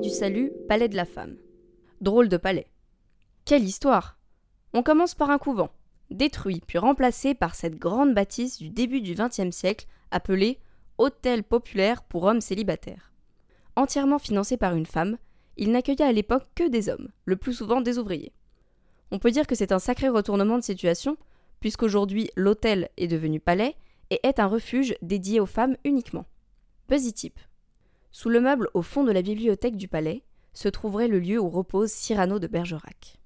Du Salut, Palais de la Femme. Drôle de palais. Quelle histoire On commence par un couvent, détruit puis remplacé par cette grande bâtisse du début du XXe siècle appelée Hôtel populaire pour hommes célibataires. Entièrement financé par une femme, il n'accueillait à l'époque que des hommes, le plus souvent des ouvriers. On peut dire que c'est un sacré retournement de situation, puisqu'aujourd'hui l'hôtel est devenu palais et est un refuge dédié aux femmes uniquement. Tip. Sous le meuble au fond de la bibliothèque du palais se trouverait le lieu où repose Cyrano de Bergerac.